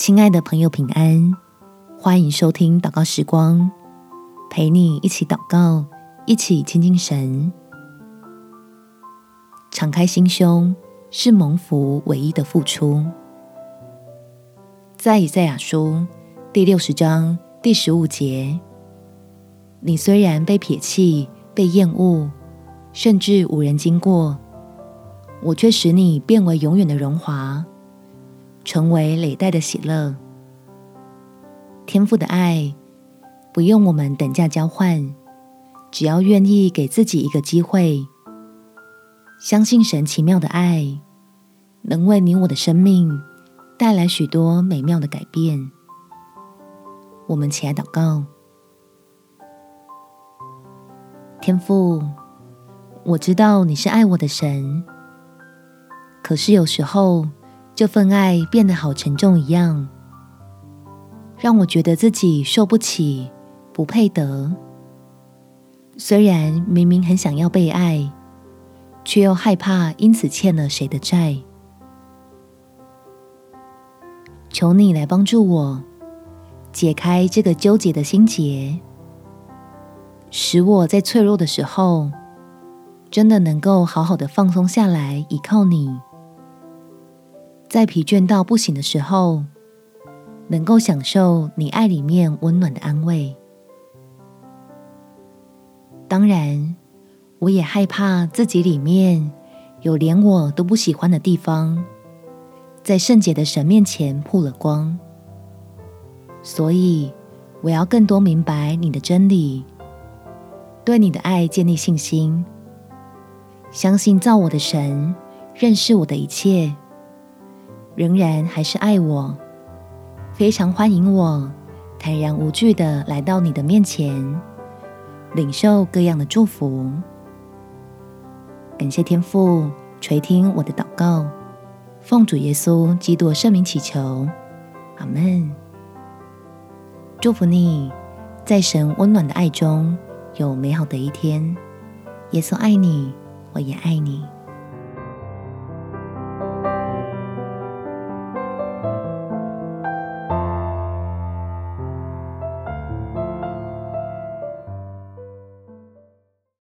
亲爱的朋友，平安！欢迎收听祷告时光，陪你一起祷告，一起亲近神。敞开心胸是蒙福唯一的付出。在以赛亚书第六十章第十五节，你虽然被撇弃、被厌恶，甚至无人经过，我却使你变为永远的荣华。成为累代的喜乐，天父的爱不用我们等价交换，只要愿意给自己一个机会，相信神奇妙的爱能为你我的生命带来许多美妙的改变。我们起来祷告，天父，我知道你是爱我的神，可是有时候。这份爱变得好沉重一样，让我觉得自己受不起、不配得。虽然明明很想要被爱，却又害怕因此欠了谁的债。求你来帮助我，解开这个纠结的心结，使我在脆弱的时候，真的能够好好的放松下来，依靠你。在疲倦到不行的时候，能够享受你爱里面温暖的安慰。当然，我也害怕自己里面有连我都不喜欢的地方，在圣洁的神面前曝了光。所以，我要更多明白你的真理，对你的爱建立信心，相信造我的神认识我的一切。仍然还是爱我，非常欢迎我，坦然无惧的来到你的面前，领受各样的祝福。感谢天父垂听我的祷告，奉主耶稣基督圣名祈求，阿门。祝福你，在神温暖的爱中有美好的一天。耶稣爱你，我也爱你。